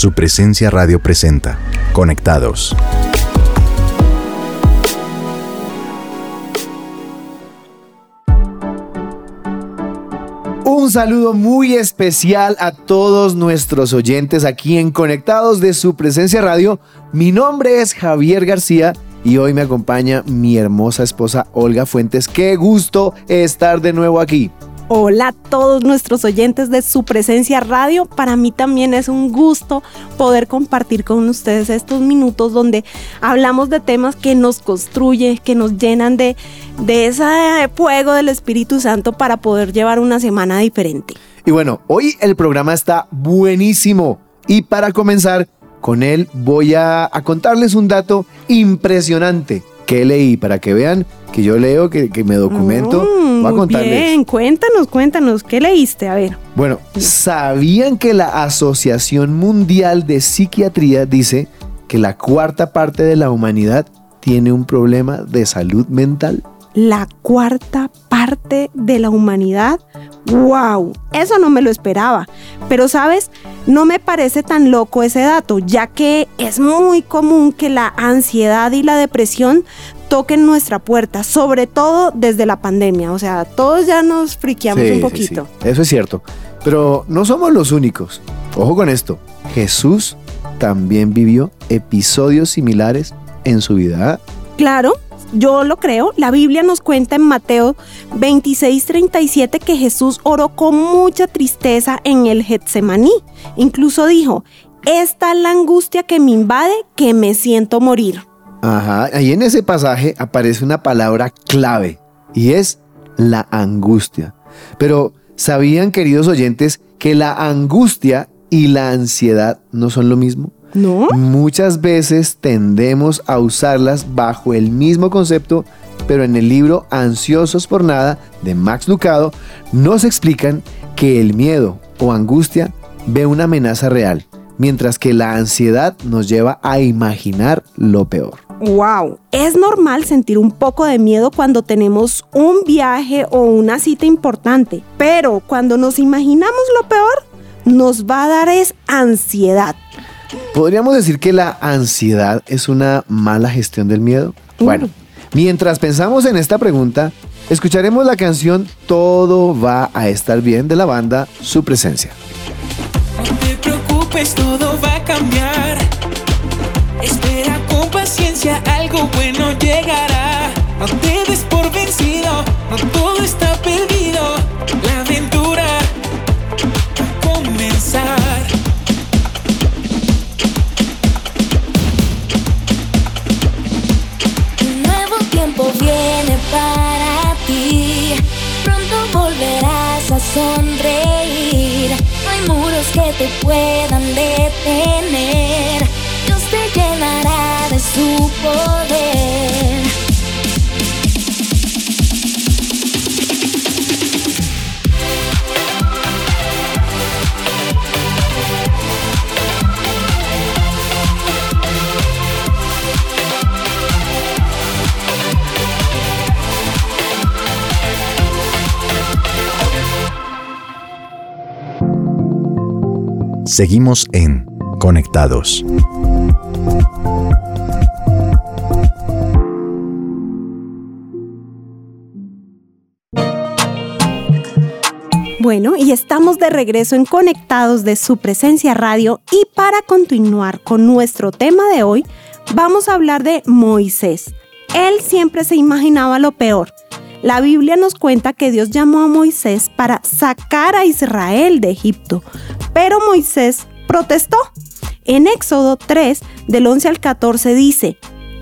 Su presencia radio presenta. Conectados. Un saludo muy especial a todos nuestros oyentes aquí en Conectados de su presencia radio. Mi nombre es Javier García y hoy me acompaña mi hermosa esposa Olga Fuentes. Qué gusto estar de nuevo aquí. Hola a todos nuestros oyentes de su presencia radio. Para mí también es un gusto poder compartir con ustedes estos minutos donde hablamos de temas que nos construyen, que nos llenan de, de ese fuego del Espíritu Santo para poder llevar una semana diferente. Y bueno, hoy el programa está buenísimo. Y para comenzar con él voy a, a contarles un dato impresionante que leí para que vean que yo leo, que, que me documento. Mm, Voy a contarles. Bien, cuéntanos, cuéntanos, ¿qué leíste? A ver. Bueno, ¿sabían que la Asociación Mundial de Psiquiatría dice que la cuarta parte de la humanidad tiene un problema de salud mental? La cuarta parte de la humanidad. ¡Wow! Eso no me lo esperaba. Pero sabes, no me parece tan loco ese dato, ya que es muy común que la ansiedad y la depresión toquen nuestra puerta, sobre todo desde la pandemia. O sea, todos ya nos friqueamos Sí, un sí, poquito. sí. Eso es cierto. Pero no somos los únicos. Ojo con esto. Jesús también vivió episodios similares en su vida. Claro, yo lo creo. La Biblia nos cuenta en Mateo 26:37 que Jesús oró con mucha tristeza en el Getsemaní. Incluso dijo, esta es la angustia que me invade, que me siento morir. Ajá. Ahí en ese pasaje aparece una palabra clave y es la angustia. Pero ¿sabían, queridos oyentes, que la angustia y la ansiedad no son lo mismo? ¿No? Muchas veces tendemos a usarlas bajo el mismo concepto, pero en el libro Ansiosos por Nada de Max Lucado nos explican que el miedo o angustia ve una amenaza real, mientras que la ansiedad nos lleva a imaginar lo peor. Wow, es normal sentir un poco de miedo cuando tenemos un viaje o una cita importante, pero cuando nos imaginamos lo peor, nos va a dar es ansiedad. ¿Podríamos decir que la ansiedad es una mala gestión del miedo? Bueno, mientras pensamos en esta pregunta, escucharemos la canción Todo va a estar bien de la banda Su Presencia. No te preocupes, todo va a cambiar. Espera con paciencia, algo bueno llegará. No te des por vencido, no todo está sonreír. No hay muros que te puedan detener. Dios te llenará de su poder. Seguimos en Conectados. Bueno, y estamos de regreso en Conectados de su presencia radio y para continuar con nuestro tema de hoy, vamos a hablar de Moisés. Él siempre se imaginaba lo peor. La Biblia nos cuenta que Dios llamó a Moisés para sacar a Israel de Egipto, pero Moisés protestó. En Éxodo 3, del 11 al 14 dice,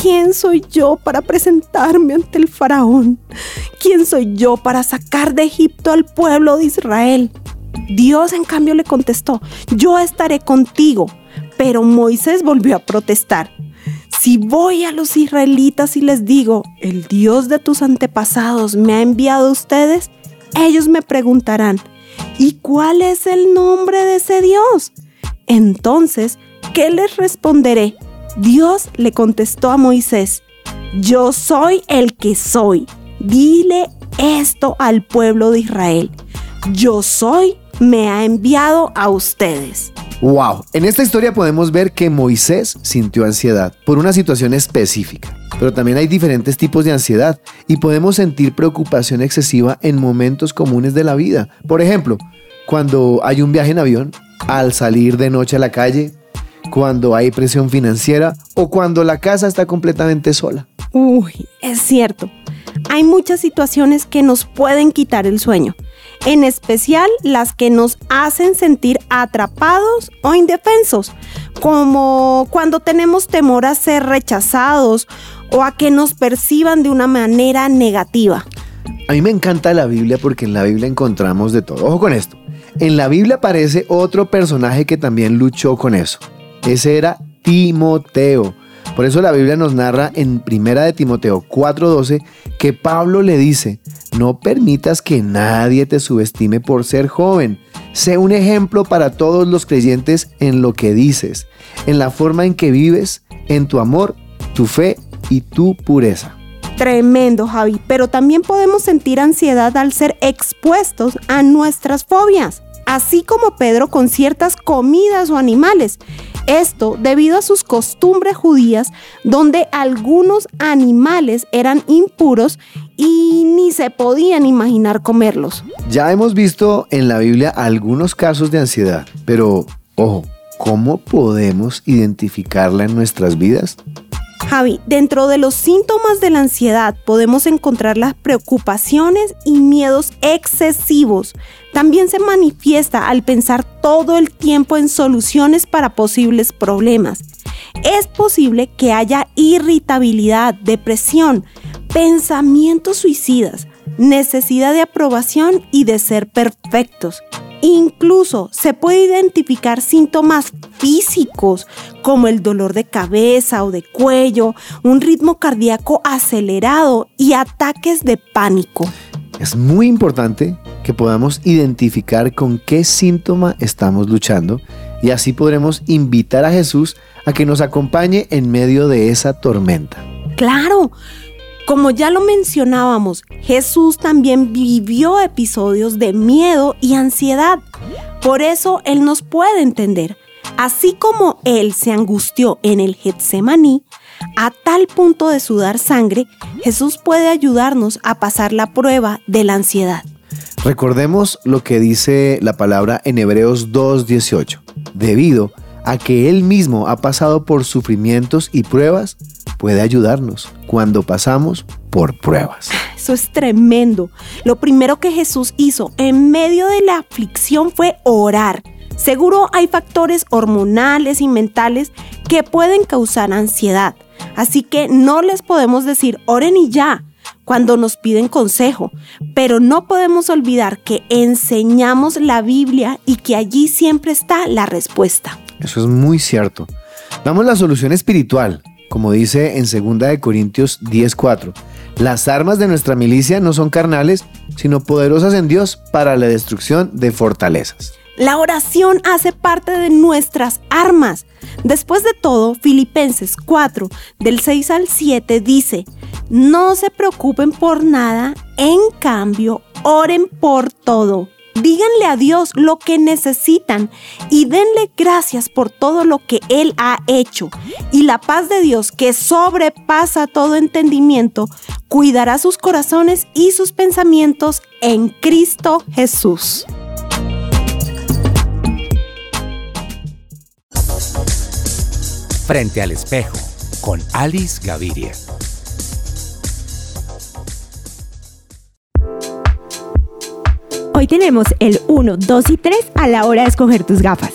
¿quién soy yo para presentarme ante el faraón? ¿Quién soy yo para sacar de Egipto al pueblo de Israel? Dios en cambio le contestó, yo estaré contigo. Pero Moisés volvió a protestar. Si voy a los israelitas y les digo, el Dios de tus antepasados me ha enviado a ustedes, ellos me preguntarán, ¿y cuál es el nombre de ese Dios? Entonces, ¿qué les responderé? Dios le contestó a Moisés, yo soy el que soy. Dile esto al pueblo de Israel. Yo soy, me ha enviado a ustedes. Wow, en esta historia podemos ver que Moisés sintió ansiedad por una situación específica, pero también hay diferentes tipos de ansiedad y podemos sentir preocupación excesiva en momentos comunes de la vida. Por ejemplo, cuando hay un viaje en avión, al salir de noche a la calle, cuando hay presión financiera o cuando la casa está completamente sola. Uy, es cierto. Hay muchas situaciones que nos pueden quitar el sueño en especial las que nos hacen sentir atrapados o indefensos, como cuando tenemos temor a ser rechazados o a que nos perciban de una manera negativa. A mí me encanta la Biblia porque en la Biblia encontramos de todo. Ojo con esto. En la Biblia aparece otro personaje que también luchó con eso. Ese era Timoteo. Por eso la Biblia nos narra en Primera de Timoteo 4:12 que Pablo le dice, no permitas que nadie te subestime por ser joven. Sé un ejemplo para todos los creyentes en lo que dices, en la forma en que vives, en tu amor, tu fe y tu pureza. Tremendo, Javi, pero también podemos sentir ansiedad al ser expuestos a nuestras fobias, así como Pedro con ciertas comidas o animales. Esto debido a sus costumbres judías donde algunos animales eran impuros y ni se podían imaginar comerlos. Ya hemos visto en la Biblia algunos casos de ansiedad, pero ojo, ¿cómo podemos identificarla en nuestras vidas? Javi, dentro de los síntomas de la ansiedad podemos encontrar las preocupaciones y miedos excesivos. También se manifiesta al pensar todo el tiempo en soluciones para posibles problemas. Es posible que haya irritabilidad, depresión, pensamientos suicidas, necesidad de aprobación y de ser perfectos. Incluso se puede identificar síntomas físicos como el dolor de cabeza o de cuello, un ritmo cardíaco acelerado y ataques de pánico. Es muy importante que podamos identificar con qué síntoma estamos luchando y así podremos invitar a Jesús a que nos acompañe en medio de esa tormenta. Claro, como ya lo mencionábamos, Jesús también vivió episodios de miedo y ansiedad. Por eso Él nos puede entender. Así como Él se angustió en el Getsemaní, a tal punto de sudar sangre, Jesús puede ayudarnos a pasar la prueba de la ansiedad. Recordemos lo que dice la palabra en Hebreos 2.18. Debido a que Él mismo ha pasado por sufrimientos y pruebas, puede ayudarnos cuando pasamos por pruebas. Eso es tremendo. Lo primero que Jesús hizo en medio de la aflicción fue orar. Seguro hay factores hormonales y mentales que pueden causar ansiedad. Así que no les podemos decir oren y ya cuando nos piden consejo, pero no podemos olvidar que enseñamos la Biblia y que allí siempre está la respuesta. Eso es muy cierto. Damos la solución espiritual, como dice en 2 Corintios 10:4. Las armas de nuestra milicia no son carnales, sino poderosas en Dios para la destrucción de fortalezas. La oración hace parte de nuestras armas. Después de todo, Filipenses 4, del 6 al 7 dice, no se preocupen por nada, en cambio, oren por todo Díganle a Dios lo que necesitan y denle gracias por todo lo que Él ha hecho. Y la paz de Dios, que sobrepasa todo entendimiento, cuidará sus corazones y sus pensamientos en Cristo Jesús. Frente al espejo, con Alice Gaviria. Hoy tenemos el 1, 2 y 3 a la hora de escoger tus gafas.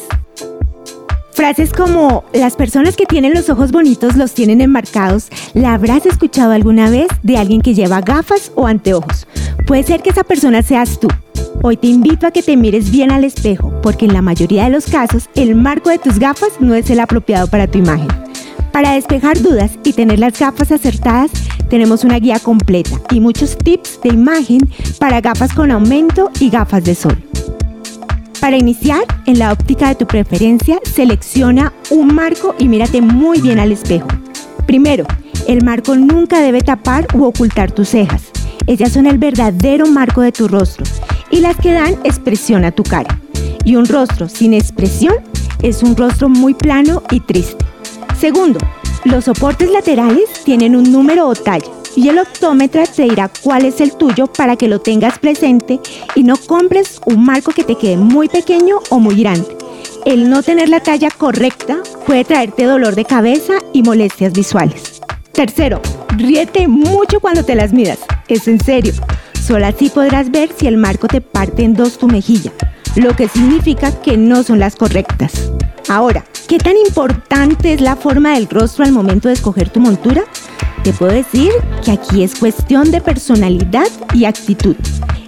Frases como las personas que tienen los ojos bonitos los tienen enmarcados, ¿la habrás escuchado alguna vez de alguien que lleva gafas o anteojos? Puede ser que esa persona seas tú. Hoy te invito a que te mires bien al espejo, porque en la mayoría de los casos el marco de tus gafas no es el apropiado para tu imagen. Para despejar dudas y tener las gafas acertadas, tenemos una guía completa y muchos tips de imagen para gafas con aumento y gafas de sol. Para iniciar, en la óptica de tu preferencia, selecciona un marco y mírate muy bien al espejo. Primero, el marco nunca debe tapar u ocultar tus cejas. Ellas son el verdadero marco de tu rostro y las que dan expresión a tu cara. Y un rostro sin expresión es un rostro muy plano y triste. Segundo, los soportes laterales tienen un número o talla y el optómetra te dirá cuál es el tuyo para que lo tengas presente y no compres un marco que te quede muy pequeño o muy grande. El no tener la talla correcta puede traerte dolor de cabeza y molestias visuales. Tercero, ríete mucho cuando te las midas. Es en serio. Solo así podrás ver si el marco te parte en dos tu mejilla, lo que significa que no son las correctas. Ahora, ¿qué tan importante es la forma del rostro al momento de escoger tu montura? Te puedo decir que aquí es cuestión de personalidad y actitud.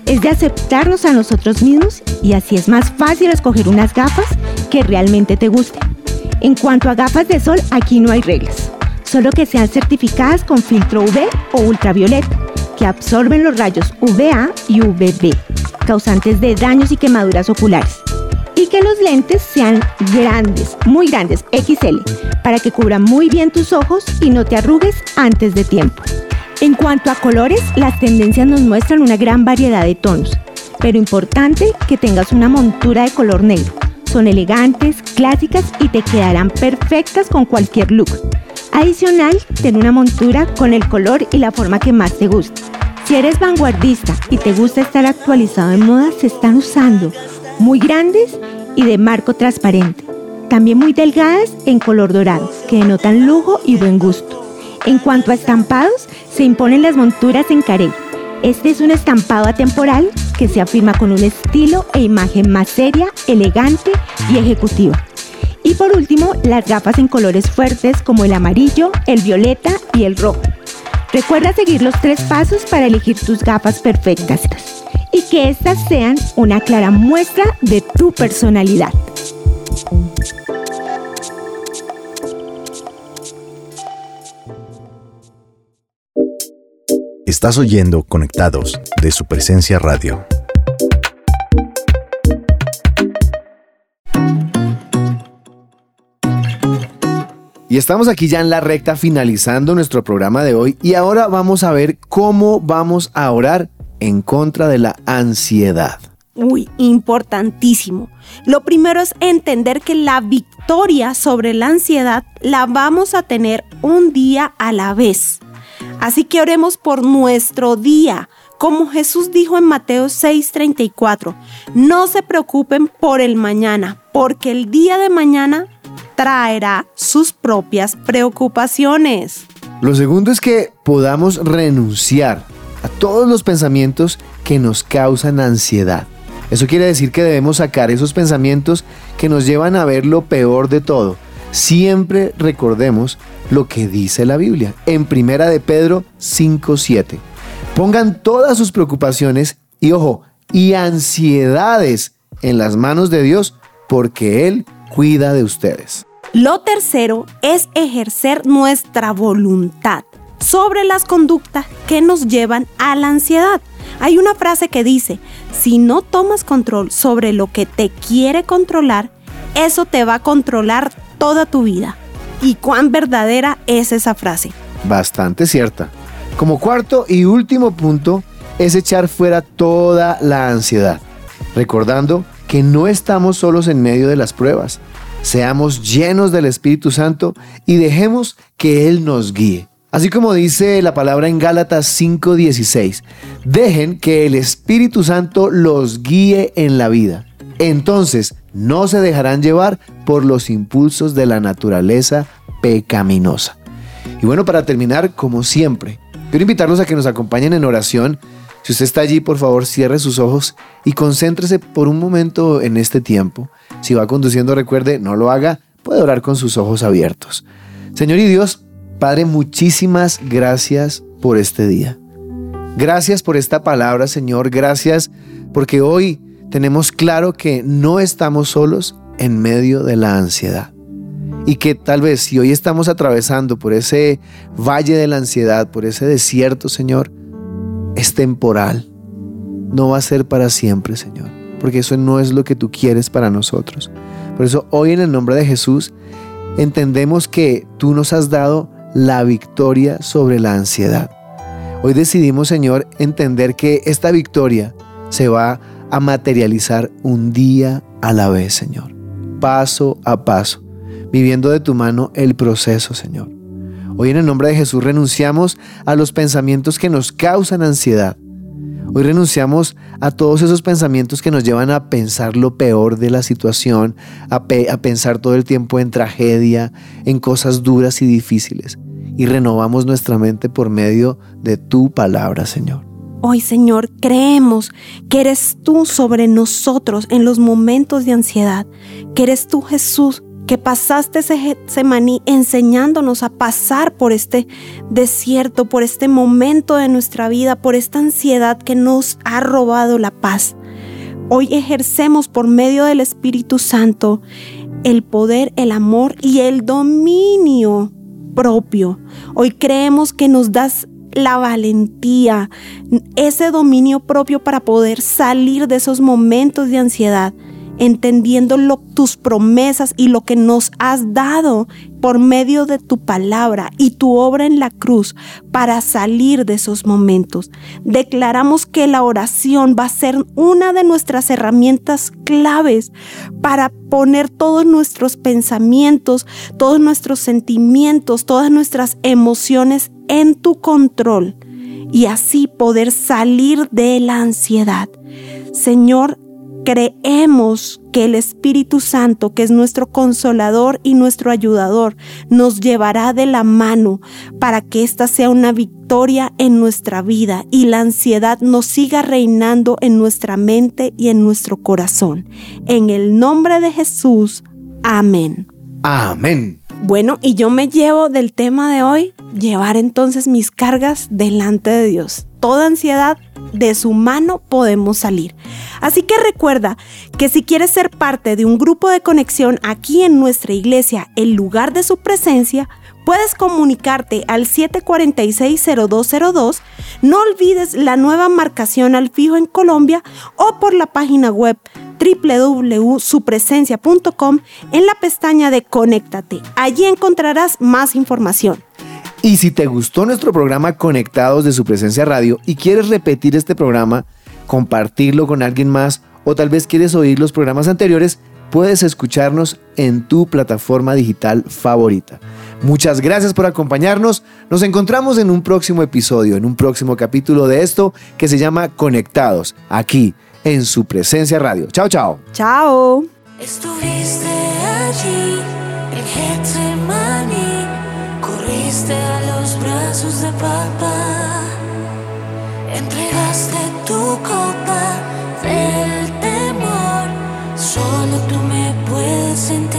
Es de aceptarnos a nosotros mismos y así es más fácil escoger unas gafas que realmente te gusten. En cuanto a gafas de sol, aquí no hay reglas, solo que sean certificadas con filtro UV o ultravioleta, que absorben los rayos UVA y UVB, causantes de daños y quemaduras oculares y que los lentes sean grandes, muy grandes, XL, para que cubran muy bien tus ojos y no te arrugues antes de tiempo. En cuanto a colores, las tendencias nos muestran una gran variedad de tonos, pero importante que tengas una montura de color negro. Son elegantes, clásicas y te quedarán perfectas con cualquier look. Adicional, ten una montura con el color y la forma que más te guste. Si eres vanguardista y te gusta estar actualizado en moda, se están usando muy grandes y de marco transparente. También muy delgadas en color dorado, que denotan lujo y buen gusto. En cuanto a estampados, se imponen las monturas en carey. Este es un estampado atemporal que se afirma con un estilo e imagen más seria, elegante y ejecutiva. Y por último, las gafas en colores fuertes como el amarillo, el violeta y el rojo. Recuerda seguir los tres pasos para elegir tus gafas perfectas y que éstas sean una clara muestra de tu personalidad. Estás oyendo Conectados de su presencia radio. Y estamos aquí ya en la recta finalizando nuestro programa de hoy y ahora vamos a ver cómo vamos a orar en contra de la ansiedad. Uy, importantísimo. Lo primero es entender que la victoria sobre la ansiedad la vamos a tener un día a la vez. Así que oremos por nuestro día. Como Jesús dijo en Mateo 6:34, no se preocupen por el mañana, porque el día de mañana traerá sus propias preocupaciones. Lo segundo es que podamos renunciar a todos los pensamientos que nos causan ansiedad. Eso quiere decir que debemos sacar esos pensamientos que nos llevan a ver lo peor de todo. Siempre recordemos lo que dice la Biblia en Primera de Pedro 5:7. Pongan todas sus preocupaciones y ojo, y ansiedades en las manos de Dios porque él cuida de ustedes. Lo tercero es ejercer nuestra voluntad sobre las conductas que nos llevan a la ansiedad. Hay una frase que dice, si no tomas control sobre lo que te quiere controlar, eso te va a controlar toda tu vida. ¿Y cuán verdadera es esa frase? Bastante cierta. Como cuarto y último punto es echar fuera toda la ansiedad, recordando que no estamos solos en medio de las pruebas. Seamos llenos del Espíritu Santo y dejemos que Él nos guíe. Así como dice la palabra en Gálatas 5:16, dejen que el Espíritu Santo los guíe en la vida. Entonces no se dejarán llevar por los impulsos de la naturaleza pecaminosa. Y bueno, para terminar, como siempre, quiero invitarlos a que nos acompañen en oración. Si usted está allí, por favor, cierre sus ojos y concéntrese por un momento en este tiempo. Si va conduciendo, recuerde, no lo haga, puede orar con sus ojos abiertos. Señor y Dios, Padre, muchísimas gracias por este día. Gracias por esta palabra, Señor. Gracias porque hoy tenemos claro que no estamos solos en medio de la ansiedad. Y que tal vez si hoy estamos atravesando por ese valle de la ansiedad, por ese desierto, Señor, es temporal. No va a ser para siempre, Señor. Porque eso no es lo que tú quieres para nosotros. Por eso hoy en el nombre de Jesús entendemos que tú nos has dado la victoria sobre la ansiedad. Hoy decidimos, Señor, entender que esta victoria se va a materializar un día a la vez, Señor. paso a paso, viviendo de tu mano el proceso, Señor. Hoy en el nombre de Jesús renunciamos a los pensamientos que nos causan ansiedad. Hoy renunciamos a todos esos pensamientos que nos llevan a pensar lo peor de la situación, a, pensar todo el tiempo en tragedia, en cosas duras y difíciles. Y renovamos nuestra mente por medio de tu palabra, Señor. Hoy, Señor, creemos que eres tú sobre nosotros en los momentos de ansiedad, que eres tú, Jesús, que pasaste ese semaní enseñándonos a pasar por este desierto, por este momento de nuestra vida, por esta ansiedad que nos ha robado la paz. Hoy ejercemos por medio del Espíritu Santo el poder, el amor y el dominio propio. Hoy creemos que nos das la valentía, ese dominio propio para poder salir de esos momentos de ansiedad entendiendo tus promesas y lo que nos has dado por medio de tu palabra y tu obra en la cruz para salir de esos momentos. Declaramos que la oración va a ser una de nuestras herramientas claves para poner todos nuestros pensamientos, todos nuestros sentimientos, todas nuestras emociones en tu control y así poder salir de la ansiedad. Señor, creemos que el Espíritu Santo, que es nuestro consolador y nuestro ayudador, nos llevará de la mano para que esta sea una victoria en nuestra vida y la ansiedad no siga reinando en nuestra mente y en nuestro corazón. En el nombre de Jesús, amén. Amén. Bueno, y yo me llevo del tema de hoy, llevar entonces mis cargas delante de Dios. Toda ansiedad de su mano podemos salir. Así que recuerda que si quieres ser parte de un grupo de conexión aquí en nuestra iglesia, el lugar de su presencia, puedes comunicarte al 746-0202. No olvides la nueva marcación al fijo en Colombia o por la página web www.supresencia.com en la pestaña de Conéctate. Allí encontrarás más información. Y si te gustó nuestro programa Conectados de su presencia radio y quieres repetir este programa, compartirlo con alguien más o tal vez quieres oír los programas anteriores, puedes escucharnos en tu plataforma digital favorita. Muchas gracias por acompañarnos. Nos encontramos en un próximo episodio, en un próximo capítulo de esto que se llama Conectados, aquí en su presencia radio. Chao, chao. Chao. Estuviste allí los brazos de papá, entregaste tu copa del temor, solo tú me puedes entender.